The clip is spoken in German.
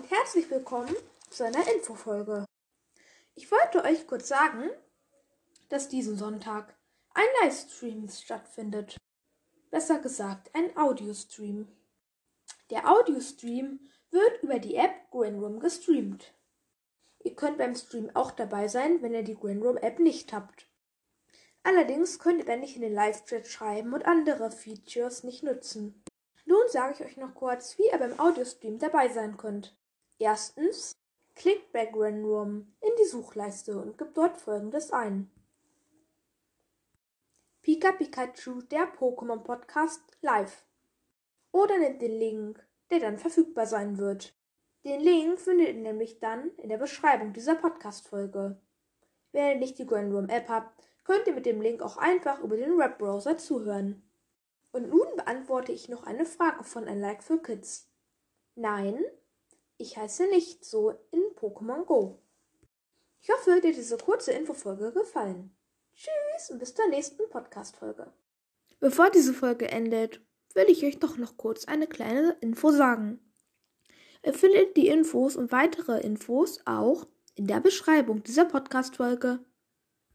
und herzlich willkommen zu einer Infofolge. Ich wollte euch kurz sagen, dass diesen Sonntag ein Livestream stattfindet. Besser gesagt, ein Audiostream. Der Audiostream wird über die App Green Room gestreamt. Ihr könnt beim Stream auch dabei sein, wenn ihr die Green Room App nicht habt. Allerdings könnt ihr dann nicht in den Live-Chat schreiben und andere Features nicht nutzen. Nun sage ich euch noch kurz, wie ihr beim Audiostream dabei sein könnt. Erstens, klickt bei Grand Room in die Suchleiste und gebt dort folgendes ein. Pika Pikachu, der Pokémon Podcast live. Oder nehmt den Link, der dann verfügbar sein wird. Den Link findet ihr nämlich dann in der Beschreibung dieser Podcast-Folge. Wenn ihr nicht die Grand Room App habt, könnt ihr mit dem Link auch einfach über den Webbrowser zuhören. Und nun beantworte ich noch eine Frage von ein Like für Kids. Nein, ich heiße nicht so in Pokémon Go. Ich hoffe, dir diese kurze Infofolge gefallen. Tschüss und bis zur nächsten Podcast-Folge. Bevor diese Folge endet, will ich euch doch noch kurz eine kleine Info sagen. Ihr findet die Infos und weitere Infos auch in der Beschreibung dieser Podcast-Folge.